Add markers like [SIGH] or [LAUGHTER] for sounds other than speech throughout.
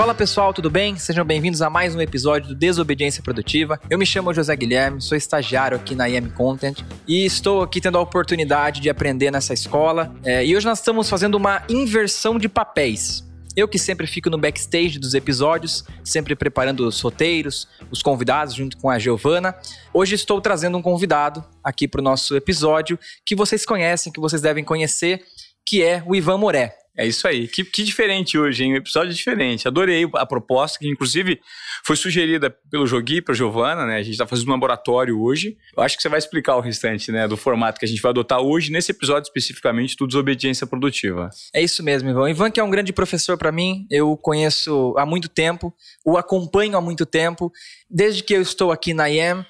Fala pessoal, tudo bem? Sejam bem-vindos a mais um episódio do Desobediência Produtiva. Eu me chamo José Guilherme, sou estagiário aqui na IM Content e estou aqui tendo a oportunidade de aprender nessa escola. É, e hoje nós estamos fazendo uma inversão de papéis. Eu que sempre fico no backstage dos episódios, sempre preparando os roteiros, os convidados junto com a Giovana. Hoje estou trazendo um convidado aqui para o nosso episódio que vocês conhecem, que vocês devem conhecer, que é o Ivan Moré. É isso aí. Que, que diferente hoje, hein? Um episódio diferente. Adorei a proposta, que inclusive foi sugerida pelo Jogui para Giovana, né? A gente está fazendo um laboratório hoje. Eu acho que você vai explicar o restante, né? Do formato que a gente vai adotar hoje, nesse episódio especificamente do Desobediência Produtiva. É isso mesmo, Ivan. Ivan, que é um grande professor para mim, eu conheço há muito tempo, o acompanho há muito tempo. Desde que eu estou aqui na IEM,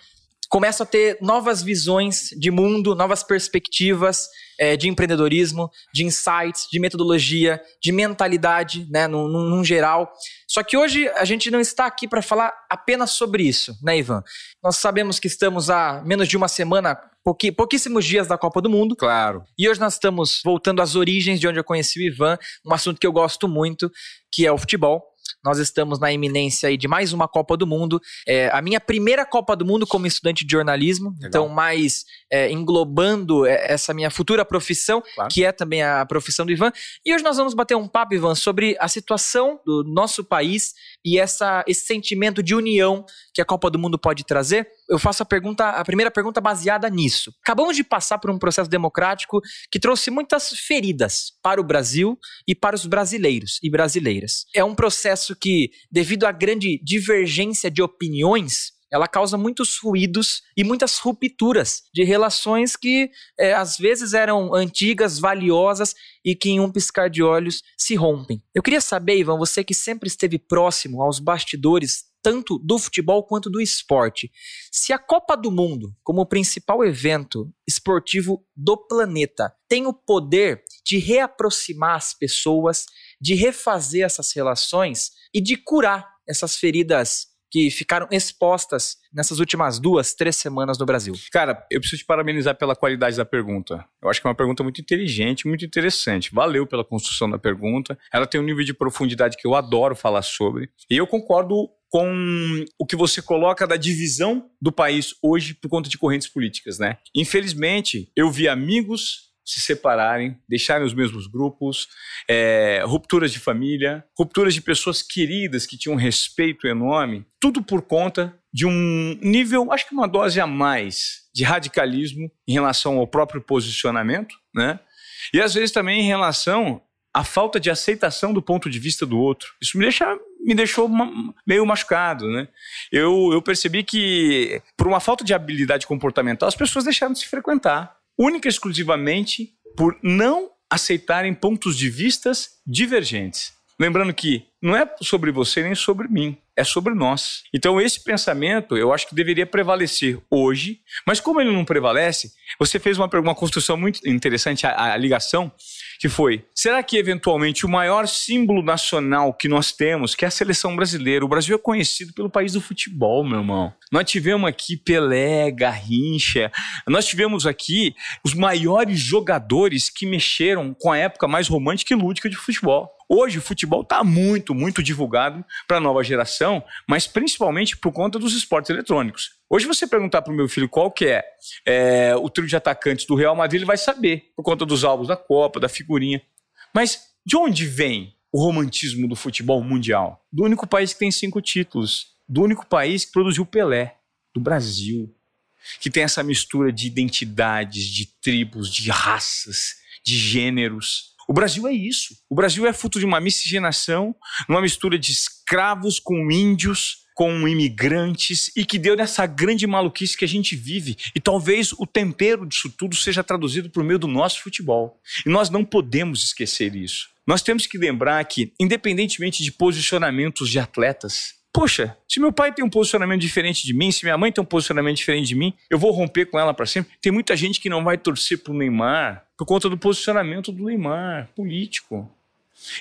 começo a ter novas visões de mundo, novas perspectivas é, de empreendedorismo, de insights, de metodologia, de mentalidade, né, num, num geral. Só que hoje a gente não está aqui para falar apenas sobre isso, né, Ivan? Nós sabemos que estamos há menos de uma semana, pouqui, pouquíssimos dias da Copa do Mundo. Claro. E hoje nós estamos voltando às origens de onde eu conheci o Ivan, um assunto que eu gosto muito, que é o futebol. Nós estamos na iminência de mais uma Copa do Mundo. É, a minha primeira Copa do Mundo como estudante de jornalismo, Legal. então mais é, englobando é, essa minha futura profissão, claro. que é também a profissão do Ivan. E hoje nós vamos bater um papo, Ivan, sobre a situação do nosso país e essa, esse sentimento de união que a Copa do Mundo pode trazer. Eu faço a pergunta, a primeira pergunta baseada nisso. Acabamos de passar por um processo democrático que trouxe muitas feridas para o Brasil e para os brasileiros e brasileiras. É um processo que, devido à grande divergência de opiniões, ela causa muitos ruídos e muitas rupturas de relações que é, às vezes eram antigas, valiosas e que em um piscar de olhos se rompem. Eu queria saber, Ivan, você que sempre esteve próximo aos bastidores tanto do futebol quanto do esporte. Se a Copa do Mundo, como principal evento esportivo do planeta, tem o poder de reaproximar as pessoas, de refazer essas relações e de curar essas feridas que ficaram expostas nessas últimas duas, três semanas no Brasil? Cara, eu preciso te parabenizar pela qualidade da pergunta. Eu acho que é uma pergunta muito inteligente, muito interessante. Valeu pela construção da pergunta. Ela tem um nível de profundidade que eu adoro falar sobre. E eu concordo com o que você coloca da divisão do país hoje por conta de correntes políticas, né? Infelizmente, eu vi amigos se separarem, deixarem os mesmos grupos, é, rupturas de família, rupturas de pessoas queridas que tinham um respeito enorme, tudo por conta de um nível, acho que uma dose a mais de radicalismo em relação ao próprio posicionamento, né? E às vezes também em relação à falta de aceitação do ponto de vista do outro. Isso me deixa me deixou meio machucado, né? Eu, eu percebi que por uma falta de habilidade comportamental as pessoas deixaram de se frequentar única e exclusivamente por não aceitarem pontos de vistas divergentes. Lembrando que não é sobre você nem sobre mim, é sobre nós. Então, esse pensamento eu acho que deveria prevalecer hoje, mas como ele não prevalece, você fez uma, uma construção muito interessante, a, a ligação, que foi: será que eventualmente o maior símbolo nacional que nós temos, que é a seleção brasileira, o Brasil é conhecido pelo país do futebol, meu irmão. Nós tivemos aqui Pelé, Garrincha, nós tivemos aqui os maiores jogadores que mexeram com a época mais romântica e lúdica de futebol. Hoje o futebol está muito, muito divulgado para a nova geração, mas principalmente por conta dos esportes eletrônicos. Hoje você perguntar para o meu filho qual que é, é, o trio de atacantes do Real Madrid, ele vai saber, por conta dos álbuns da Copa, da figurinha. Mas de onde vem o romantismo do futebol mundial? Do único país que tem cinco títulos, do único país que produziu Pelé, do Brasil, que tem essa mistura de identidades, de tribos, de raças, de gêneros. O Brasil é isso. O Brasil é fruto de uma miscigenação, uma mistura de escravos com índios, com imigrantes e que deu nessa grande maluquice que a gente vive. E talvez o tempero disso tudo seja traduzido por meio do nosso futebol. E nós não podemos esquecer isso. Nós temos que lembrar que, independentemente de posicionamentos de atletas, Poxa, se meu pai tem um posicionamento diferente de mim, se minha mãe tem um posicionamento diferente de mim, eu vou romper com ela para sempre. Tem muita gente que não vai torcer pro Neymar por conta do posicionamento do Neymar, político.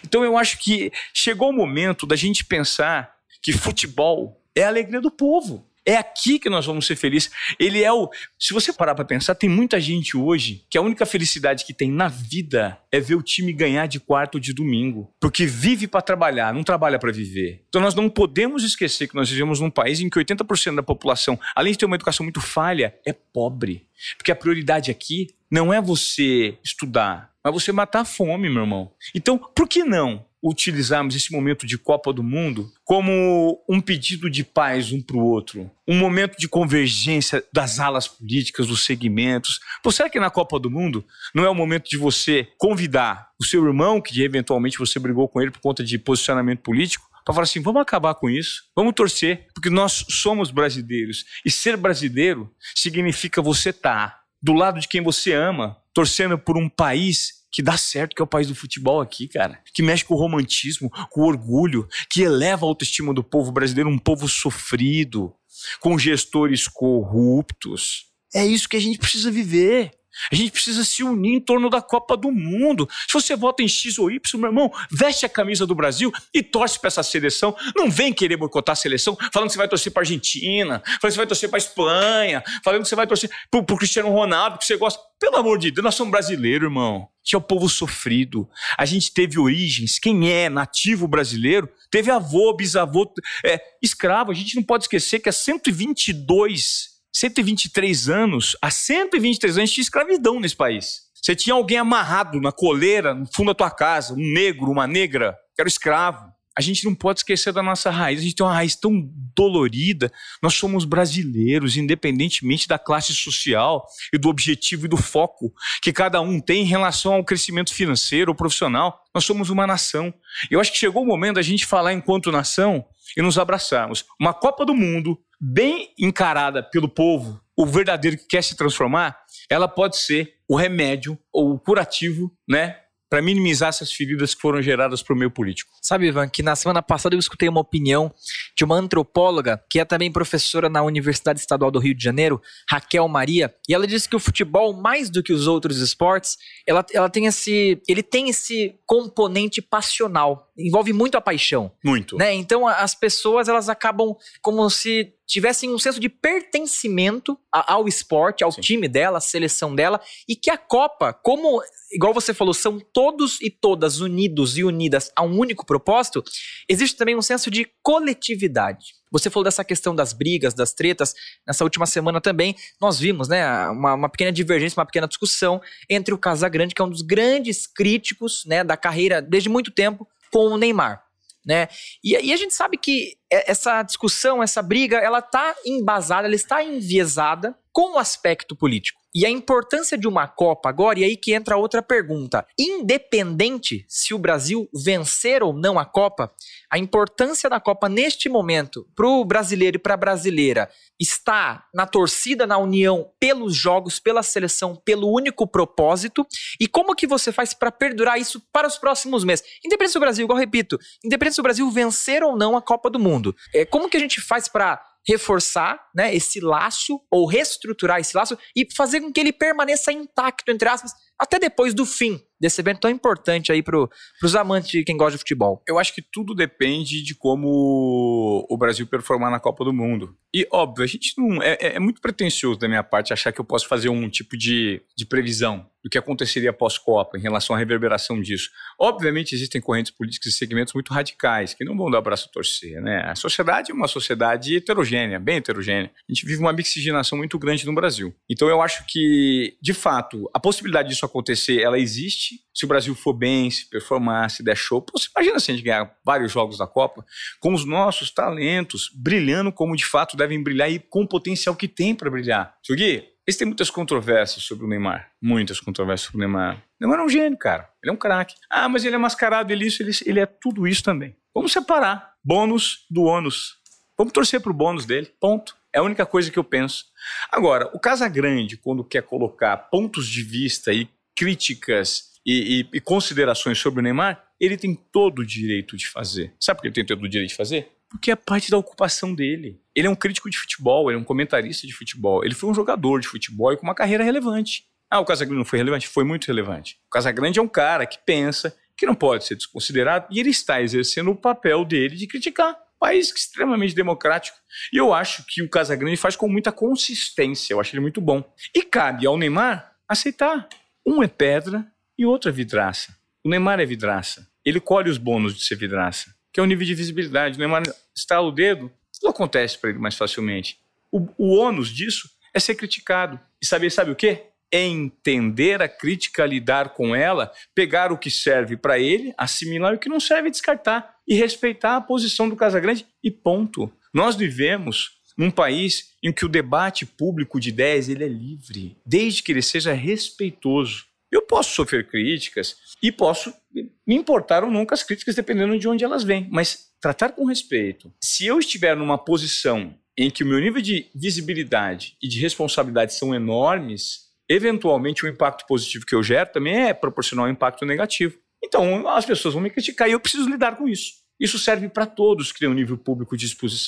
Então eu acho que chegou o momento da gente pensar que futebol é a alegria do povo. É aqui que nós vamos ser felizes. Ele é o. Se você parar para pensar, tem muita gente hoje que a única felicidade que tem na vida é ver o time ganhar de quarto de domingo. Porque vive para trabalhar, não trabalha para viver. Então nós não podemos esquecer que nós vivemos num país em que 80% da população, além de ter uma educação muito falha, é pobre. Porque a prioridade aqui não é você estudar, mas você matar a fome, meu irmão. Então, por que não utilizarmos esse momento de Copa do Mundo como um pedido de paz um para o outro, um momento de convergência das alas políticas, dos segmentos. Pô, será que na Copa do Mundo não é o momento de você convidar o seu irmão, que eventualmente você brigou com ele por conta de posicionamento político, para falar assim: vamos acabar com isso, vamos torcer, porque nós somos brasileiros. E ser brasileiro significa você estar tá do lado de quem você ama, torcendo por um país que dá certo, que é o país do futebol aqui, cara. Que mexe com o romantismo, com o orgulho, que eleva a autoestima do povo brasileiro, um povo sofrido, com gestores corruptos. É isso que a gente precisa viver. A gente precisa se unir em torno da Copa do Mundo. Se você vota em X ou Y, meu irmão, veste a camisa do Brasil e torce para essa seleção. Não vem querer boicotar a seleção falando que você vai torcer para Argentina, falando que você vai torcer para Espanha, falando que você vai torcer para o Cristiano Ronaldo, que você gosta. Pelo amor de Deus, nós somos brasileiros, irmão. Gente é o povo sofrido. A gente teve origens. Quem é nativo brasileiro teve avô, bisavô, é, escravo. A gente não pode esquecer que há 122 123 anos, há 123 anos tinha escravidão nesse país. Você tinha alguém amarrado na coleira, no fundo da tua casa, um negro, uma negra, que era escravo. A gente não pode esquecer da nossa raiz. A gente tem uma raiz tão dolorida. Nós somos brasileiros, independentemente da classe social e do objetivo e do foco que cada um tem em relação ao crescimento financeiro ou profissional. Nós somos uma nação. Eu acho que chegou o momento da gente falar enquanto nação e nos abraçarmos. Uma Copa do Mundo bem encarada pelo povo, o verdadeiro que quer se transformar, ela pode ser o remédio ou o curativo, né, para minimizar essas feridas que foram geradas por meio político. Sabe, Ivan, que na semana passada eu escutei uma opinião de uma antropóloga que é também professora na Universidade Estadual do Rio de Janeiro, Raquel Maria, e ela disse que o futebol, mais do que os outros esportes, ela, ela tem esse, ele tem esse componente passional, envolve muito a paixão. Muito. Né? Então as pessoas elas acabam como se tivessem um senso de pertencimento ao esporte, ao Sim. time dela, à seleção dela, e que a Copa, como, igual você falou, são todos e todas unidos e unidas a um único propósito, existe também um senso de coletividade. Você falou dessa questão das brigas, das tretas. Nessa última semana também, nós vimos né, uma, uma pequena divergência, uma pequena discussão entre o Casagrande, que é um dos grandes críticos né, da carreira desde muito tempo, com o Neymar né? E, e, a gente sabe que essa discussão, essa briga, ela está embasada, ela está enviesada com o aspecto político. E a importância de uma Copa agora, e aí que entra outra pergunta. Independente se o Brasil vencer ou não a Copa, a importância da Copa neste momento para o brasileiro e para a brasileira está na torcida, na união pelos jogos, pela seleção, pelo único propósito. E como que você faz para perdurar isso para os próximos meses? Independente do Brasil, igual repito, independente do Brasil vencer ou não a Copa do Mundo. É, como que a gente faz para reforçar né, esse laço ou reestruturar esse laço e fazer com que ele permaneça intacto, entre aspas, até depois do fim desse evento tão importante aí para os amantes de quem gosta de futebol? Eu acho que tudo depende de como o Brasil performar na Copa do Mundo. E, óbvio, a gente não. É, é, é muito pretencioso da minha parte achar que eu posso fazer um tipo de, de previsão do que aconteceria pós-Copa em relação à reverberação disso. Obviamente, existem correntes políticas e segmentos muito radicais que não vão dar o braço a torcer. Né? A sociedade é uma sociedade heterogênea, bem heterogênea. A gente vive uma mixigenação muito grande no Brasil. Então, eu acho que, de fato, a possibilidade disso acontecer, ela existe. Se o Brasil for bem, se performar, se der show. Pô, você imagina se a gente ganhar vários jogos da Copa com os nossos talentos brilhando como de fato devem brilhar e com o potencial que tem para brilhar. Gui, tem muitas controvérsias sobre o Neymar. Muitas controvérsias sobre o Neymar. O Neymar é um gênio, cara. Ele é um craque. Ah, mas ele é mascarado, ele é isso, ele, ele é tudo isso também. Vamos separar bônus do ônus. Vamos torcer pro bônus dele. Ponto. É a única coisa que eu penso. Agora, o Casagrande, quando quer colocar pontos de vista e críticas e, e, e, considerações sobre o Neymar, ele tem todo o direito de fazer. Sabe por que ele tem todo o direito de fazer? Porque é parte da ocupação dele. Ele é um crítico de futebol, ele é um comentarista de futebol, ele foi um jogador de futebol e com uma carreira relevante. Ah, o Casagrande não foi relevante? Foi muito relevante. O Casagrande é um cara que pensa, que não pode ser desconsiderado, e ele está exercendo o papel dele de criticar. país extremamente democrático. E eu acho que o Casagrande faz com muita consistência. Eu acho ele muito bom. E cabe ao Neymar aceitar. Um é pedra e outro é vidraça. O Neymar é vidraça. Ele colhe os bônus de ser vidraça, que é o nível de visibilidade. O Neymar estala o dedo, tudo acontece para ele mais facilmente. O, o ônus disso é ser criticado. E saber, sabe o quê? entender a crítica, lidar com ela, pegar o que serve para ele, assimilar o que não serve descartar e respeitar a posição do Casagrande e ponto. Nós vivemos num país em que o debate público de ideias ele é livre, desde que ele seja respeitoso. Eu posso sofrer críticas e posso me importar ou com as críticas, dependendo de onde elas vêm, mas tratar com respeito. Se eu estiver numa posição em que o meu nível de visibilidade e de responsabilidade são enormes, eventualmente o impacto positivo que eu gero também é proporcional ao impacto negativo. Então, as pessoas vão me criticar e eu preciso lidar com isso. Isso serve para todos têm um nível público de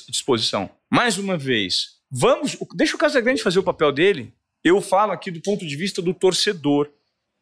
disposição. Mais uma vez, vamos, deixa o Casagrande fazer o papel dele. Eu falo aqui do ponto de vista do torcedor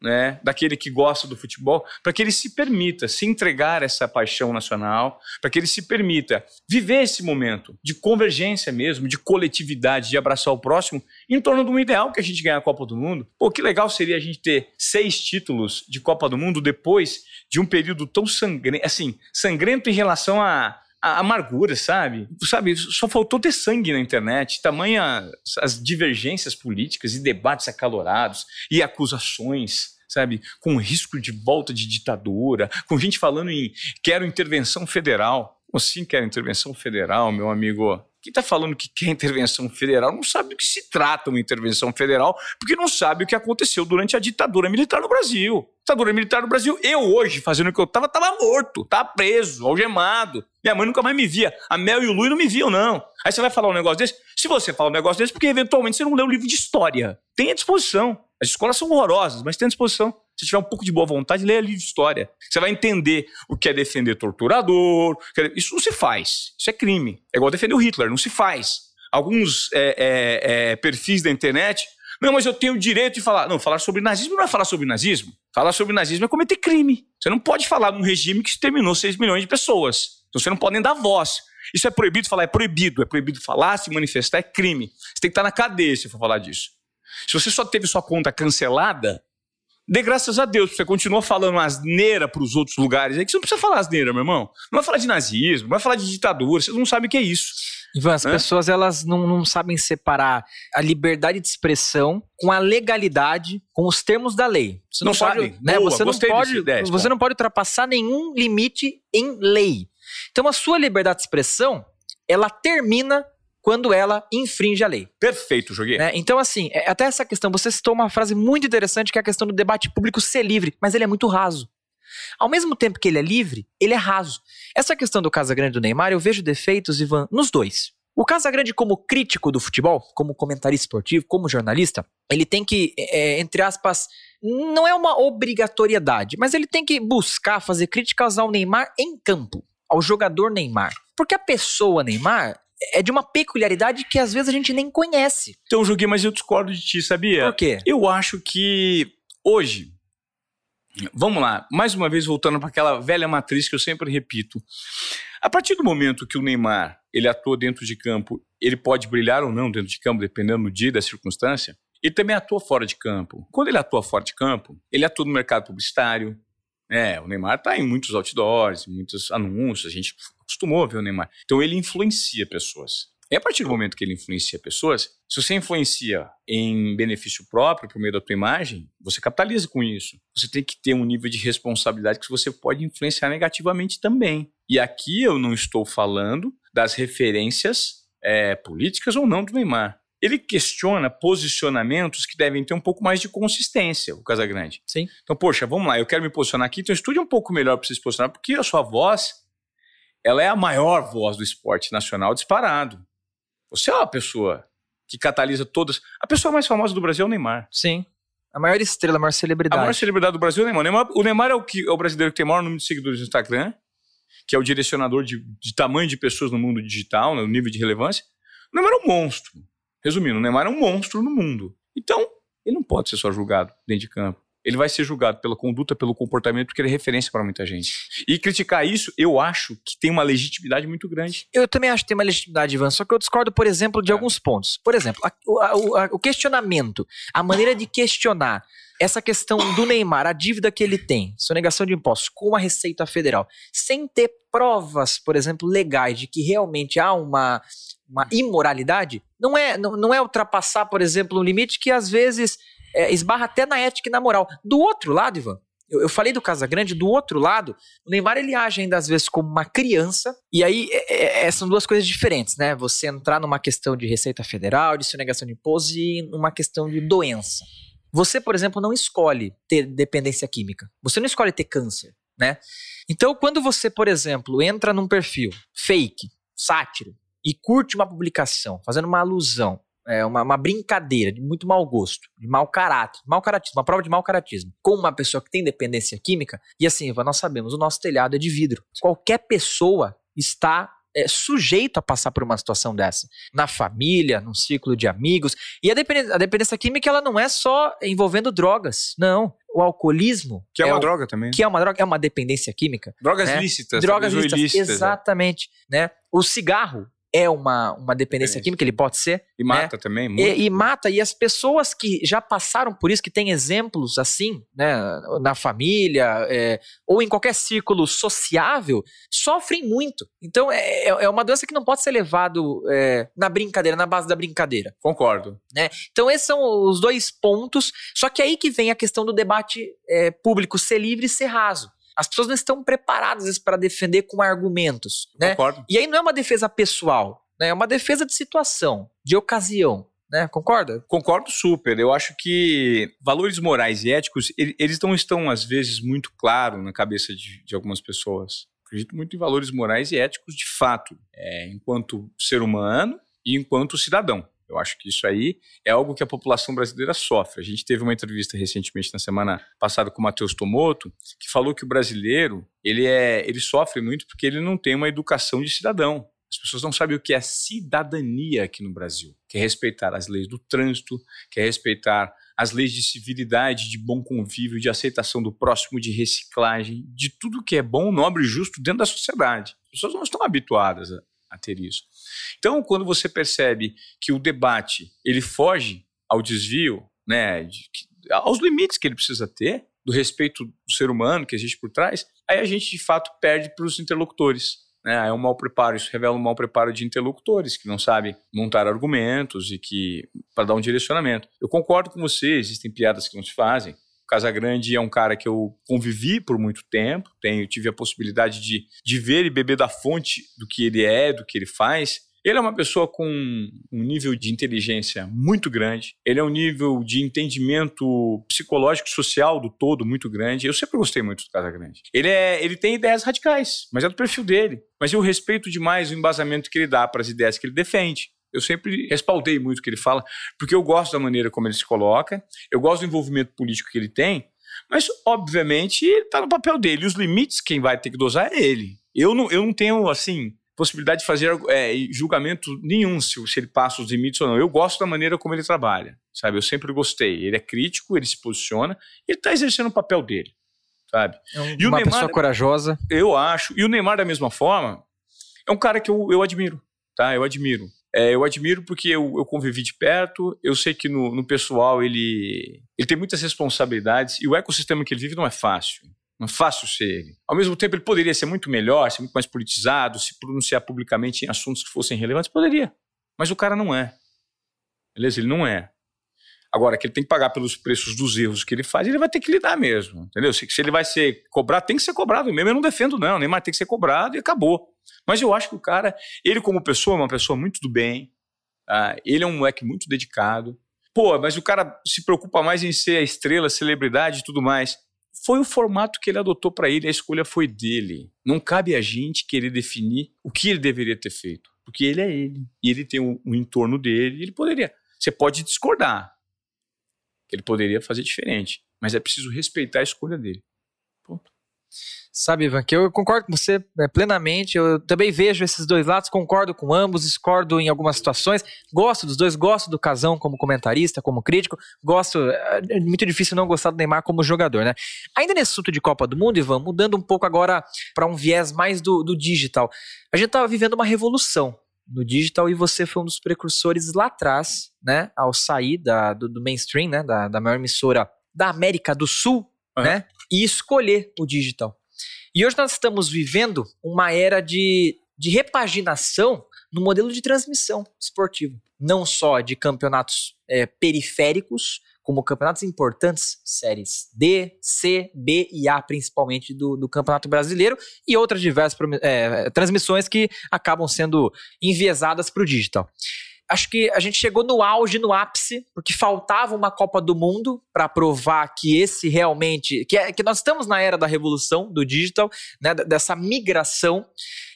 né, daquele que gosta do futebol, para que ele se permita se entregar a essa paixão nacional, para que ele se permita viver esse momento de convergência mesmo, de coletividade, de abraçar o próximo, em torno de um ideal que a gente ganhar a Copa do Mundo. Pô, que legal seria a gente ter seis títulos de Copa do Mundo depois de um período tão sangrento, assim, sangrento em relação a a amargura, sabe? Sabe, só faltou ter sangue na internet, tamanha as divergências políticas e debates acalorados e acusações, sabe? Com risco de volta de ditadura, com gente falando em quero intervenção federal. Como assim quero intervenção federal, meu amigo? Quem está falando que quer intervenção federal não sabe do que se trata uma intervenção federal, porque não sabe o que aconteceu durante a ditadura militar no Brasil. Ditadura militar no Brasil, eu hoje, fazendo o que eu estava, estava morto, estava preso, algemado. Minha mãe nunca mais me via. A Mel e o Lui não me viam, não. Aí você vai falar um negócio desse? Se você fala um negócio desse, porque eventualmente você não lê um livro de história. Tem à disposição. As escolas são horrorosas, mas tem à disposição. Se tiver um pouco de boa vontade, leia livro de história. Você vai entender o que é defender torturador. Isso não se faz. Isso é crime. É igual defender o Hitler, não se faz. Alguns é, é, é, perfis da internet. Não, mas eu tenho o direito de falar. Não, falar sobre nazismo não é falar sobre nazismo. Falar sobre nazismo é cometer crime. Você não pode falar num regime que exterminou 6 milhões de pessoas. Então você não pode nem dar voz. Isso é proibido falar, é proibido. É proibido falar, se manifestar, é crime. Você tem que estar na cadeia se for falar disso. Se você só teve sua conta cancelada, dê graças a Deus, você continua falando asneira para os outros lugares aí, que você não precisa falar asneira, meu irmão. Não vai falar de nazismo, não vai falar de ditadura, vocês não sabem o que é isso. Ivan, as né? pessoas elas não, não sabem separar a liberdade de expressão com a legalidade, com os termos da lei. Você não, não pode, sabe? Né? Boa, você não pode, ideia, você não pode ultrapassar nenhum limite em lei. Então a sua liberdade de expressão, ela termina quando ela infringe a lei. Perfeito, joguei. Né? Então, assim, é, até essa questão, você citou uma frase muito interessante que é a questão do debate público ser livre, mas ele é muito raso. Ao mesmo tempo que ele é livre, ele é raso. Essa questão do Casagrande e do Neymar, eu vejo defeitos, Ivan, nos dois. O Casagrande, como crítico do futebol, como comentarista esportivo, como jornalista, ele tem que, é, é entre aspas, não é uma obrigatoriedade, mas ele tem que buscar fazer críticas ao Neymar em campo, ao jogador Neymar. Porque a pessoa Neymar, é de uma peculiaridade que às vezes a gente nem conhece. Então, Joguei, mas eu discordo de ti, sabia? Por quê? Eu acho que hoje, vamos lá, mais uma vez voltando para aquela velha matriz que eu sempre repito. A partir do momento que o Neymar ele atua dentro de campo, ele pode brilhar ou não dentro de campo, dependendo do dia, da circunstância. Ele também atua fora de campo. Quando ele atua fora de campo, ele atua no mercado publicitário. É, o Neymar está em muitos outdoors, muitos anúncios, a gente acostumou a ver o Neymar. Então ele influencia pessoas. E a partir do momento que ele influencia pessoas, se você influencia em benefício próprio por meio da tua imagem, você capitaliza com isso. Você tem que ter um nível de responsabilidade que você pode influenciar negativamente também. E aqui eu não estou falando das referências é, políticas ou não do Neymar. Ele questiona posicionamentos que devem ter um pouco mais de consistência, o Casagrande. Sim. Então, poxa, vamos lá, eu quero me posicionar aqui, então estude um pouco melhor para você se posicionar, porque a sua voz ela é a maior voz do esporte nacional disparado. Você é uma pessoa que catalisa todas. A pessoa mais famosa do Brasil é o Neymar. Sim. A maior estrela, a maior celebridade. A maior celebridade do Brasil é o Neymar. O Neymar, o Neymar é, o que, é o brasileiro que tem o maior número de seguidores no Instagram, que é o direcionador de, de tamanho de pessoas no mundo digital, no nível de relevância. O Neymar é um monstro. Resumindo, o Neymar é um monstro no mundo. Então, ele não pode ser só julgado dentro de campo. Ele vai ser julgado pela conduta, pelo comportamento, porque ele é referência para muita gente. E criticar isso, eu acho que tem uma legitimidade muito grande. Eu também acho que tem uma legitimidade, Ivan, só que eu discordo, por exemplo, de é. alguns pontos. Por exemplo, a, a, a, o questionamento, a maneira de questionar essa questão do Neymar, a dívida que ele tem, sonegação de impostos com a Receita Federal, sem ter provas, por exemplo, legais de que realmente há uma, uma imoralidade, não é, não, não é ultrapassar, por exemplo, um limite que às vezes é, esbarra até na ética e na moral. Do outro lado, Ivan, eu, eu falei do Casagrande, do outro lado, o Neymar ele age ainda às vezes como uma criança, e aí é, é, é, são duas coisas diferentes, né? Você entrar numa questão de Receita Federal, de sonegação de impostos e numa questão de doença. Você, por exemplo, não escolhe ter dependência química. Você não escolhe ter câncer, né? Então, quando você, por exemplo, entra num perfil fake, sátiro, e curte uma publicação fazendo uma alusão é, uma, uma, brincadeira de muito mau gosto, de mau caráter, mau caratismo, uma prova de mau caratismo, com uma pessoa que tem dependência química, e assim, nós sabemos, o nosso telhado é de vidro. Qualquer pessoa está é, sujeito a passar por uma situação dessa. Na família, num ciclo de amigos. E a dependência, a dependência química, ela não é só envolvendo drogas. Não. O alcoolismo. Que é, é uma o, droga também. Que é uma droga, é uma dependência química. Drogas né? lícitas. Drogas lícitas. ilícitas. É. Exatamente. Né? O cigarro é uma, uma dependência é. química, ele pode ser. E mata né? também, muito. E, e, mata, e as pessoas que já passaram por isso, que têm exemplos assim, né, na família, é, ou em qualquer círculo sociável, sofrem muito. Então, é, é, é uma doença que não pode ser levado é, na brincadeira, na base da brincadeira. Concordo. Né? Então, esses são os dois pontos, só que aí que vem a questão do debate é, público ser livre e ser raso. As pessoas não estão preparadas para defender com argumentos. Né? Concordo. E aí não é uma defesa pessoal, né? é uma defesa de situação, de ocasião. Né? Concorda? Concordo super. Eu acho que valores morais e éticos, eles não estão, às vezes, muito claros na cabeça de, de algumas pessoas. Acredito muito em valores morais e éticos de fato, é, enquanto ser humano e enquanto cidadão. Eu acho que isso aí é algo que a população brasileira sofre. A gente teve uma entrevista recentemente na semana passada com o Matheus Tomoto, que falou que o brasileiro, ele é, ele sofre muito porque ele não tem uma educação de cidadão. As pessoas não sabem o que é cidadania aqui no Brasil. Que é respeitar as leis do trânsito, que é respeitar as leis de civilidade, de bom convívio, de aceitação do próximo, de reciclagem, de tudo que é bom, nobre e justo dentro da sociedade. As pessoas não estão habituadas a, ter isso. Então, quando você percebe que o debate ele foge ao desvio, né, de, aos limites que ele precisa ter, do respeito do ser humano que existe por trás, aí a gente de fato perde para os interlocutores. Né? É um mau preparo, isso revela um mau preparo de interlocutores que não sabem montar argumentos e que para dar um direcionamento. Eu concordo com você, existem piadas que não se fazem, Casagrande é um cara que eu convivi por muito tempo, tenho, tive a possibilidade de, de ver e beber da fonte do que ele é, do que ele faz. Ele é uma pessoa com um nível de inteligência muito grande, ele é um nível de entendimento psicológico e social do todo muito grande. Eu sempre gostei muito do Casagrande. Ele, é, ele tem ideias radicais, mas é do perfil dele. Mas eu respeito demais o embasamento que ele dá para as ideias que ele defende. Eu sempre respaldei muito o que ele fala, porque eu gosto da maneira como ele se coloca, eu gosto do envolvimento político que ele tem, mas, obviamente, está no papel dele. Os limites, quem vai ter que dosar é ele. Eu não, eu não tenho, assim, possibilidade de fazer é, julgamento nenhum se, se ele passa os limites ou não. Eu gosto da maneira como ele trabalha, sabe? Eu sempre gostei. Ele é crítico, ele se posiciona, ele está exercendo o papel dele, sabe? É um, e uma Neymar, pessoa corajosa. Eu acho. E o Neymar, da mesma forma, é um cara que eu, eu admiro, tá? Eu admiro. É, eu admiro porque eu, eu, convivi de perto, eu sei que no, no, pessoal ele, ele tem muitas responsabilidades e o ecossistema que ele vive não é fácil. Não é fácil ser ele. Ao mesmo tempo, ele poderia ser muito melhor, ser muito mais politizado, se pronunciar publicamente em assuntos que fossem relevantes, poderia. Mas o cara não é. Beleza? Ele não é. Agora, que ele tem que pagar pelos preços dos erros que ele faz, ele vai ter que lidar mesmo. Entendeu? Se, se ele vai ser cobrado, tem que ser cobrado mesmo. Eu não defendo, não. Nem mais tem que ser cobrado e acabou. Mas eu acho que o cara, ele como pessoa, é uma pessoa muito do bem. Tá? Ele é um moleque muito dedicado. Pô, mas o cara se preocupa mais em ser a estrela, a celebridade e tudo mais. Foi o formato que ele adotou para ele, a escolha foi dele. Não cabe a gente querer definir o que ele deveria ter feito. Porque ele é ele. E ele tem o entorno dele. Ele poderia. Você pode discordar ele poderia fazer diferente. Mas é preciso respeitar a escolha dele. Sabe, Ivan, que eu concordo com você é, plenamente. Eu também vejo esses dois lados, concordo com ambos, discordo em algumas situações. Gosto dos dois, gosto do Casão como comentarista, como crítico. Gosto. É, é muito difícil não gostar do Neymar como jogador, né? Ainda nesse assunto de Copa do Mundo, Ivan, mudando um pouco agora para um viés mais do, do digital. A gente estava vivendo uma revolução no digital e você foi um dos precursores lá atrás, né? Ao sair da, do, do mainstream, né? Da, da maior emissora da América do Sul, uhum. né? E escolher o digital. E hoje nós estamos vivendo uma era de, de repaginação no modelo de transmissão esportivo. Não só de campeonatos é, periféricos, como campeonatos importantes, séries D, C, B e A, principalmente do, do Campeonato Brasileiro, e outras diversas é, transmissões que acabam sendo enviesadas para o digital acho que a gente chegou no auge, no ápice, porque faltava uma Copa do Mundo para provar que esse realmente. Que, é, que nós estamos na era da revolução do digital, né, dessa migração,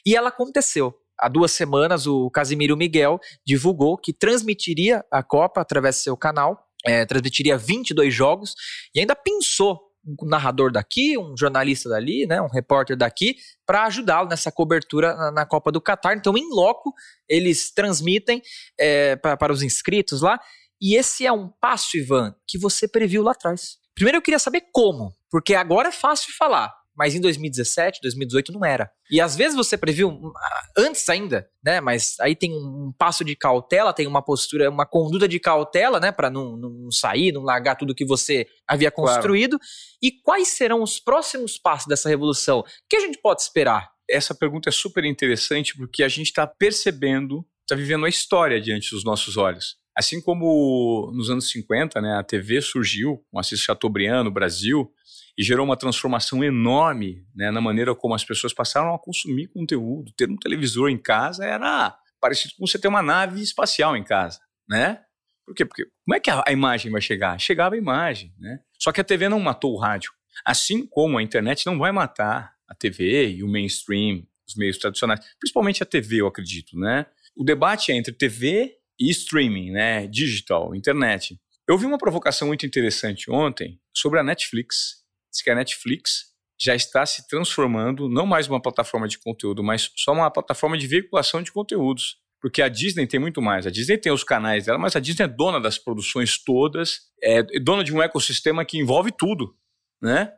e ela aconteceu. Há duas semanas, o Casimiro Miguel divulgou que transmitiria a Copa através do seu canal, é, transmitiria 22 jogos, e ainda pensou um narrador daqui, um jornalista dali, né, um repórter daqui, para ajudá-lo nessa cobertura na, na, Copa do Catar. Então, em loco, eles transmitem é, para os inscritos lá. E esse é um passo, Ivan, que você previu lá atrás. Primeiro eu queria saber como, porque agora é fácil falar mas em 2017, 2018 não era. E às vezes você previu ah, antes ainda, né? Mas aí tem um passo de cautela, tem uma postura, uma conduta de cautela, né? Para não, não sair, não largar tudo que você havia construído. Claro. E quais serão os próximos passos dessa revolução? O que a gente pode esperar? Essa pergunta é super interessante porque a gente está percebendo, está vivendo a história diante dos nossos olhos. Assim como nos anos 50, né, a TV surgiu com Assis Chateaubriand no Brasil, e gerou uma transformação enorme né, na maneira como as pessoas passaram a consumir conteúdo. Ter um televisor em casa era parecido com você ter uma nave espacial em casa, né? Por quê? Porque como é que a, imagem vai chegar? Chegava a imagem, né? Só que a TV não matou o rádio. Assim como a internet não vai matar a TV e o mainstream, os meios tradicionais, principalmente a TV, eu acredito, né? O debate é entre TV e streaming, né? Digital, internet. Eu vi uma provocação muito interessante ontem sobre a Netflix diz que a Netflix já está se transformando não mais uma plataforma de conteúdo, mas só uma plataforma de veiculação de conteúdos. Porque a Disney tem muito mais. A Disney tem os canais dela, mas a Disney é dona das produções todas, é dona de um ecossistema que envolve tudo, né?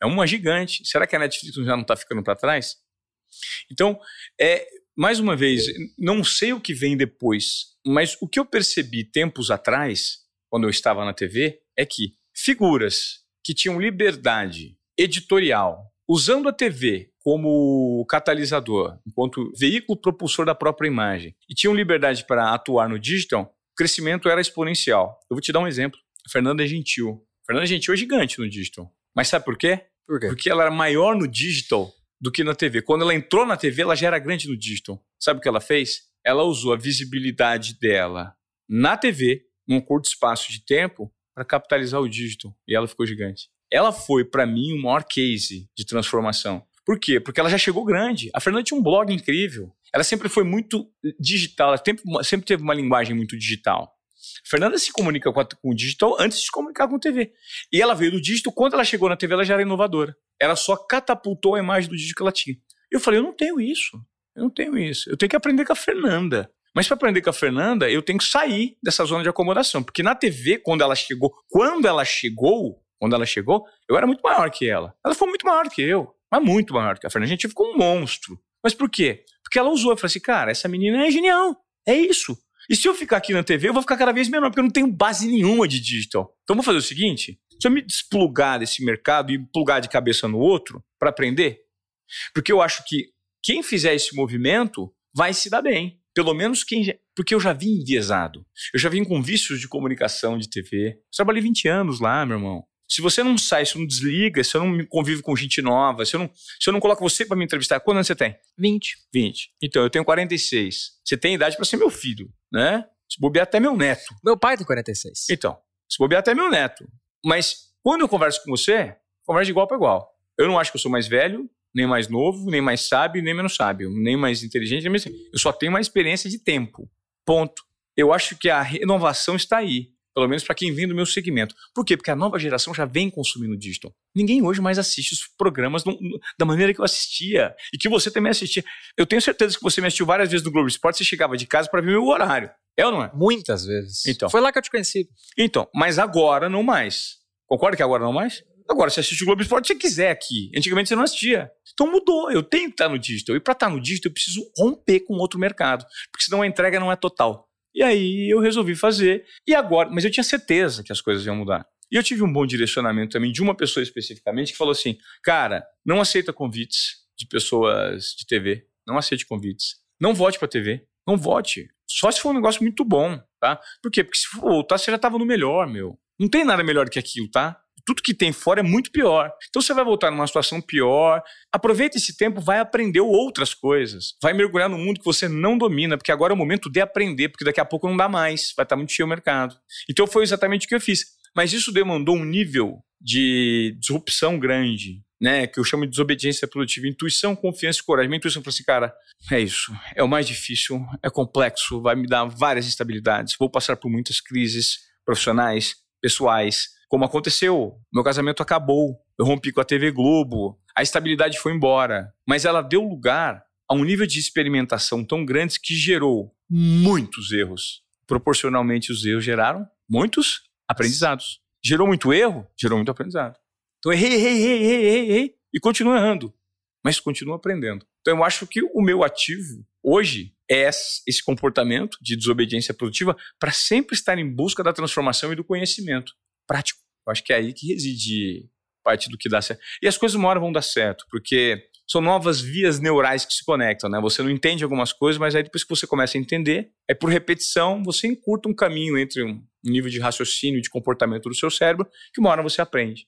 É uma gigante. Será que a Netflix já não está ficando para trás? Então, é, mais uma vez, não sei o que vem depois, mas o que eu percebi tempos atrás, quando eu estava na TV, é que figuras que tinham liberdade editorial, usando a TV como catalisador, enquanto veículo propulsor da própria imagem, e tinham liberdade para atuar no digital, o crescimento era exponencial. Eu vou te dar um exemplo. A Fernanda Gentil. A Fernanda Gentil é gigante no digital. Mas sabe por quê? Por quê? Porque ela era maior no digital do que na TV. Quando ela entrou na TV, ela já era grande no digital. Sabe o que ela fez? Ela usou a visibilidade dela na TV, num curto espaço de tempo, para capitalizar o digital. E ela ficou gigante. Ela foi, para mim, o maior case de transformação. Por quê? Porque ela já chegou grande. A Fernanda tinha um blog incrível. Ela sempre foi muito digital, ela sempre, sempre teve uma linguagem muito digital. Fernanda se comunica com, a, com, o digital antes de se comunicar com a TV. E ela veio do digital, quando ela chegou na TV, ela já era inovadora. Ela só catapultou a imagem do digital que ela tinha. Eu falei, eu não tenho isso. Eu não tenho isso. Eu tenho que aprender com a Fernanda. Mas para aprender com a Fernanda, eu tenho que sair dessa zona de acomodação, porque na TV, quando ela chegou, quando ela chegou, quando ela chegou, eu era muito maior que ela. Ela foi muito maior que eu, mas muito maior que a Fernanda. A gente ficou um monstro. Mas por quê? Porque ela usou. Eu falei assim, cara, essa menina é genial. É isso. E se eu ficar aqui na TV, eu vou ficar cada vez menor, porque eu não tenho base nenhuma de digital. Então vou fazer o seguinte: se eu me desplugar desse mercado e plugar de cabeça no outro para aprender, porque eu acho que quem fizer esse movimento vai se dar bem. Pelo menos quem. Já, porque eu já vim enviesado. Eu já vim com vícios de comunicação de TV. Eu trabalhei 20 anos lá, meu irmão. Se você não sai, se não desliga, se eu não convive com gente nova, se eu não, se eu não coloco você para me entrevistar, quantos anos você tem? 20. 20. Então, eu tenho 46. Você tem idade para ser meu filho, né? Se bobear até meu neto. Meu pai tem 46. Então, se bobear até meu neto. Mas quando eu converso com você, converso de igual para igual. Eu não acho que eu sou mais velho, nem mais novo, nem mais sábio, nem menos sábio, nem mais inteligente, nem mais... Eu só tenho mais experiência de tempo. Ponto. Eu acho que a renovação está aí. Pelo menos para quem vem do meu segmento. Por quê? Porque a nova geração já vem consumindo digital. Ninguém hoje mais assiste os programas no, no, da maneira que eu assistia e que você também assistia. Eu tenho certeza que você me assistiu várias vezes no Globo Esporte, você chegava de casa para ver meu horário. É ou não é? Muitas vezes. Então. Foi lá que eu te conheci. Então, mas agora não mais. Concorda que agora não mais? Agora você assiste o Globo Esporte se quiser aqui. Antigamente você não assistia. Então mudou. Eu tenho que estar no digital. E para estar no digital eu preciso romper com outro mercado. Porque senão a entrega não é total. E aí eu resolvi fazer. E agora, mas eu tinha certeza que as coisas iam mudar. E eu tive um bom direcionamento também de uma pessoa especificamente que falou assim: cara, não aceita convites de pessoas de TV. Não aceite convites. Não vote para TV. Não vote. Só se for um negócio muito bom, tá? Por quê? Porque se voltar, você já estava no melhor, meu. Não tem nada melhor que aquilo, tá? Tudo que tem fora é muito pior. Então você vai voltar numa situação pior. Aproveita esse tempo, vai aprender outras coisas. Vai mergulhar no mundo que você não domina, porque agora é o momento de aprender, porque daqui a pouco não dá mais, vai estar muito cheio o mercado. Então foi exatamente o que eu fiz. Mas isso demandou um nível de disrupção grande, né? Que eu chamo de desobediência produtiva, intuição, confiança e coragem. Minha intuição falou assim, cara, é isso, é o mais difícil, é complexo, vai me dar várias instabilidades, vou passar por muitas crises profissionais, pessoais, como aconteceu. Meu casamento acabou, eu rompi com a TV Globo, a estabilidade foi embora. Mas ela deu lugar a um nível de experimentação tão grande que gerou muitos erros. Proporcionalmente, os erros geraram muitos aprendizados. Gerou muito erro? Gerou muito aprendizado. Então, errei, errei, errei, errei, errei, e continuo errando. Mas continuo aprendendo. Então, eu acho que o meu ativo hoje é esse comportamento de desobediência produtiva para sempre estar em busca da transformação e do conhecimento prático. Eu acho que é aí que reside parte do que dá certo. E as coisas uma hora vão dar certo, porque são novas vias neurais que se conectam, né? Você não entende algumas coisas, mas aí depois que você começa a entender, é por repetição, você encurta um caminho entre um nível de raciocínio, de comportamento do seu cérebro, que uma hora você aprende.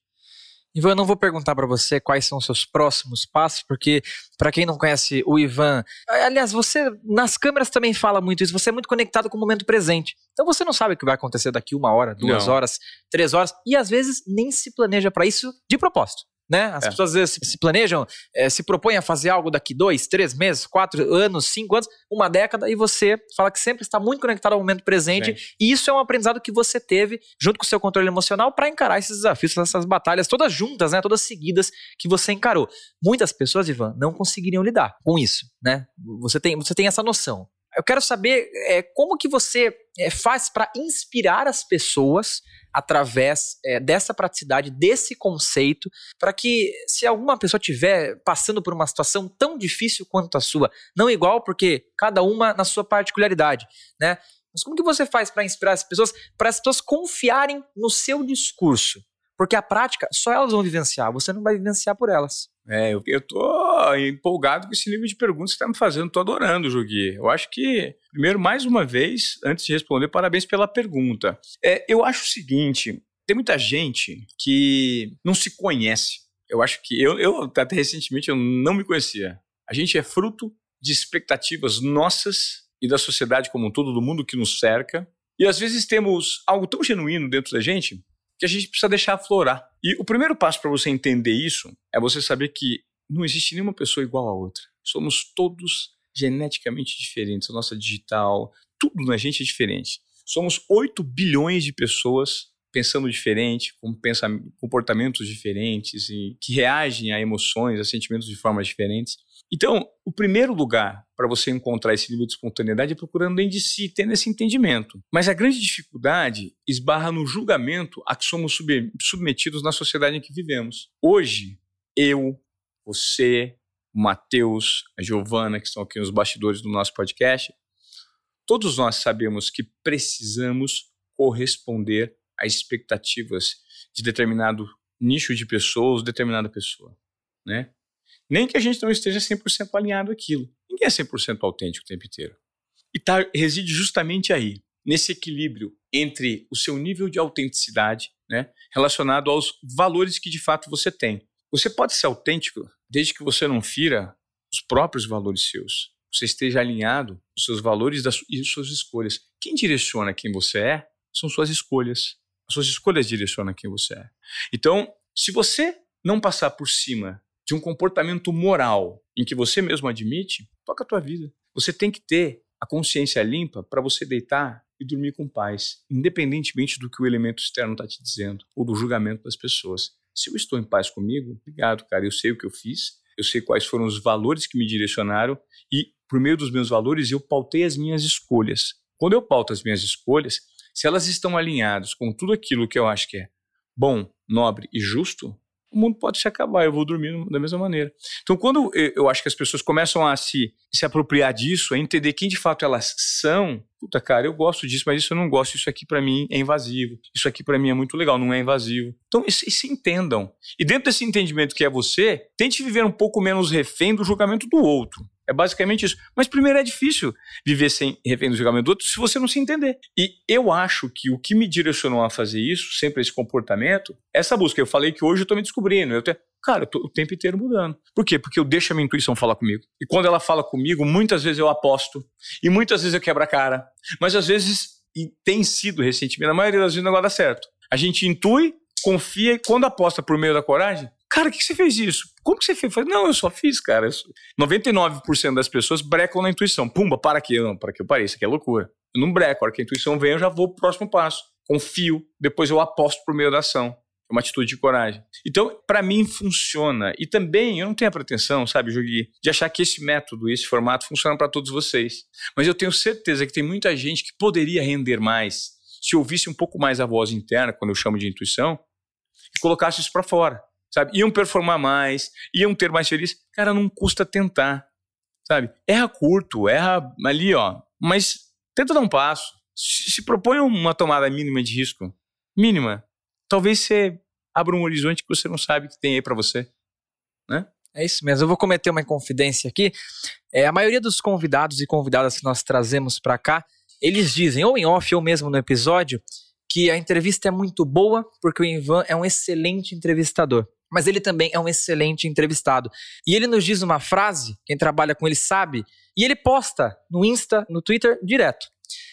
Ivan, eu não vou perguntar para você quais são os seus próximos passos, porque para quem não conhece o Ivan, aliás, você nas câmeras também fala muito isso, você é muito conectado com o momento presente. Então você não sabe o que vai acontecer daqui uma hora, duas não. horas, três horas, e às vezes nem se planeja para isso de propósito né? As é. pessoas às vezes se, planejam, é, se propõem a fazer algo daqui dois, três meses, quatro anos, cinco anos, uma década, e você fala que sempre está muito conectado ao momento presente. Sim. E isso é um aprendizado que você teve junto com o seu controle emocional para encarar esses desafios, essas batalhas todas juntas, né? Todas seguidas que você encarou. Muitas pessoas, Ivan, não conseguiriam lidar com isso, né? Você tem, você tem essa noção. Eu quero saber é, como que você é, faz para inspirar as pessoas através é, dessa praticidade, desse conceito, para que se alguma pessoa estiver passando por uma situação tão difícil quanto a sua, não igual, porque cada uma na sua particularidade, né? Mas como que você faz para inspirar as pessoas, para as pessoas confiarem no seu discurso? Porque a prática só elas vão vivenciar, você não vai vivenciar por elas. É, eu, eu tô empolgado com esse nível de perguntas que tá me fazendo, tô adorando, Jogui. Eu acho que, primeiro, mais uma vez, antes de responder, parabéns pela pergunta. É, eu acho o seguinte, tem muita gente que não se conhece. Eu acho que, eu, eu até recentemente, eu não me conhecia. A gente é fruto de expectativas nossas e da sociedade como um todo, do mundo que nos cerca. E às vezes temos algo tão genuíno dentro da gente que a gente precisa deixar aflorar. E o primeiro passo para você entender isso é você saber que não existe nenhuma pessoa igual a outra. Somos todos geneticamente diferentes. A nossa digital, tudo na gente é diferente. Somos 8 bilhões de pessoas pensando diferente, com comportamentos diferentes e que reagem a emoções, a sentimentos de formas diferentes. Então, o primeiro lugar para você encontrar esse nível de espontaneidade é procurando dentro de si, tendo esse entendimento. Mas a grande dificuldade esbarra no julgamento a que somos submetidos na sociedade em que vivemos. Hoje, eu, você, o Matheus, a Giovana, que estão aqui nos bastidores do nosso podcast, todos nós sabemos que precisamos corresponder a expectativas de determinado nicho de pessoas, determinada pessoa, né? Nem que a gente não esteja 100% alinhado aquilo. Ninguém é 100% autêntico o tempo inteiro. E tá, reside justamente aí, nesse equilíbrio entre o seu nível de autenticidade, né, relacionado aos valores que de fato você tem. Você pode ser autêntico desde que você não fira os próprios valores seus. Você esteja alinhado os seus valores e suas escolhas. Quem direciona quem você é são suas escolhas. As suas escolhas direcionam quem você é. Então, se você não passar por cima de um comportamento moral em que você mesmo admite, toca a tua vida. Você tem que ter a consciência limpa para você deitar e dormir com paz, independentemente do que o elemento externo está te dizendo ou do julgamento das pessoas. Se eu estou em paz comigo, obrigado, cara, eu sei o que eu fiz, eu sei quais foram os valores que me direcionaram e, por meio dos meus valores, eu pautei as minhas escolhas. Quando eu pauto as minhas escolhas, se elas estão alinhadas com tudo aquilo que eu acho que é bom, nobre e justo, o mundo pode se acabar, eu vou dormir da mesma maneira. Então, quando eu acho que as pessoas começam a se, se apropriar disso, a entender quem de fato elas são, puta cara, eu gosto disso, mas isso eu não gosto, isso aqui para mim é invasivo, isso aqui para mim é muito legal, não é invasivo. Então, e se entendam. E dentro desse entendimento que é você, tente viver um pouco menos refém do julgamento do outro. É basicamente isso. Mas primeiro é difícil viver sem refém do julgamento do outro se você não se entender. E eu acho que o que me direcionou a fazer isso, sempre esse comportamento, é essa busca. Eu falei que hoje eu estou me descobrindo. Eu te... Cara, eu tô o tempo inteiro mudando. Por quê? Porque eu deixo a minha intuição falar comigo. E quando ela fala comigo, muitas vezes eu aposto. E muitas vezes eu quebro a cara. Mas às vezes, e tem sido recentemente, na maioria das vezes o negócio dá certo. A gente intui, confia e quando aposta por meio da coragem, Cara, o que, que, você fez isso? Como que você fez? Eu falei, não, eu só fiz, cara. 99% das pessoas brecam na intuição. Pumba, para aqui. Não, para que eu parei, isso é loucura. Eu não breco, a hora que a intuição vem, eu já vou pro próximo passo. Confio, depois eu aposto por meio da ação. É uma atitude de coragem. Então, para mim, funciona. E também, eu não tenho a pretensão, sabe, Jogui, de achar que esse método, esse formato funciona para todos vocês. Mas eu tenho certeza que tem muita gente que poderia render mais se ouvisse um pouco mais a voz interna, quando eu chamo de intuição, e colocasse isso para fora sabe? Iam performar mais, iam ter mais feliz. Cara, não custa tentar, sabe? Erra curto, erra ali, ó, mas tenta dar um passo. Se, propõe uma tomada mínima de risco, mínima. Talvez você abra um horizonte que você não sabe que tem aí para você, né? É isso mesmo. Eu vou cometer uma inconfidência aqui. É, a maioria dos convidados e convidadas que nós trazemos para cá, eles dizem, ou em off ou mesmo no episódio, que a entrevista é muito boa porque o Ivan é um excelente entrevistador mas ele também é um excelente entrevistado. E ele nos diz uma frase, quem trabalha com ele sabe, e ele posta no Insta, no Twitter, direto.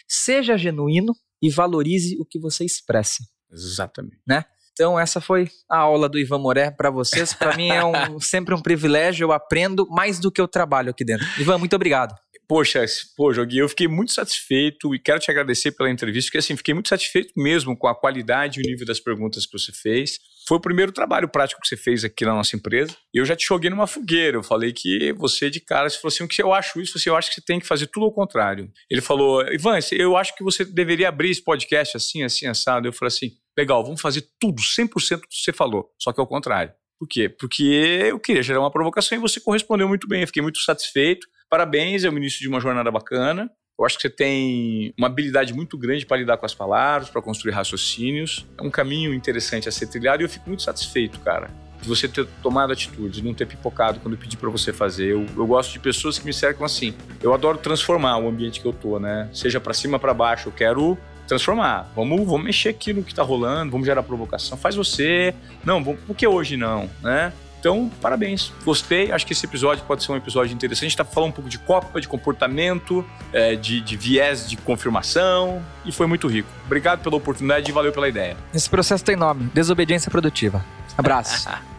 Seja genuíno e valorize o que você expressa. Exatamente. Né? Então essa foi a aula do Ivan Moré para vocês. Para mim é um, [LAUGHS] sempre um privilégio, eu aprendo mais do que eu trabalho aqui dentro. Ivan, muito obrigado. Poxa, pô, Jogui, eu fiquei muito satisfeito e quero te agradecer pela entrevista, porque assim, fiquei muito satisfeito mesmo com a qualidade e o nível das perguntas que você fez. Foi o primeiro trabalho prático que você fez aqui na nossa empresa. Eu já te joguei numa fogueira. Eu falei que você, de cara, você falou assim: o que eu acho isso? Você, eu acho que você tem que fazer tudo ao contrário. Ele falou: Ivan, eu acho que você deveria abrir esse podcast assim, assim, assado. Eu falei assim: legal, vamos fazer tudo, 100% do que você falou, só que ao contrário. Por quê? Porque eu queria gerar uma provocação e você correspondeu muito bem. Eu fiquei muito satisfeito. Parabéns, é o início de uma jornada bacana. Eu acho que você tem uma habilidade muito grande para lidar com as palavras, para construir raciocínios. É um caminho interessante a ser trilhado e eu fico muito satisfeito, cara, de você ter tomado atitude, de não ter pipocado quando eu pedi para você fazer. Eu, eu, gosto de pessoas que me cercam assim. Eu adoro transformar o ambiente que eu tô, né? Seja para cima, para baixo. Eu quero transformar. Vamos, vamos mexer aqui no que tá rolando, vamos gerar provocação. Faz você. Não, vamos, por que hoje não, né? Então, parabéns. Gostei. Acho que esse episódio pode ser um episódio interessante. A gente está falando um pouco de Copa, de comportamento, é, de, de viés de confirmação e foi muito rico. Obrigado pela oportunidade e valeu pela ideia. Esse processo tem nome: desobediência produtiva. Abraço. [LAUGHS]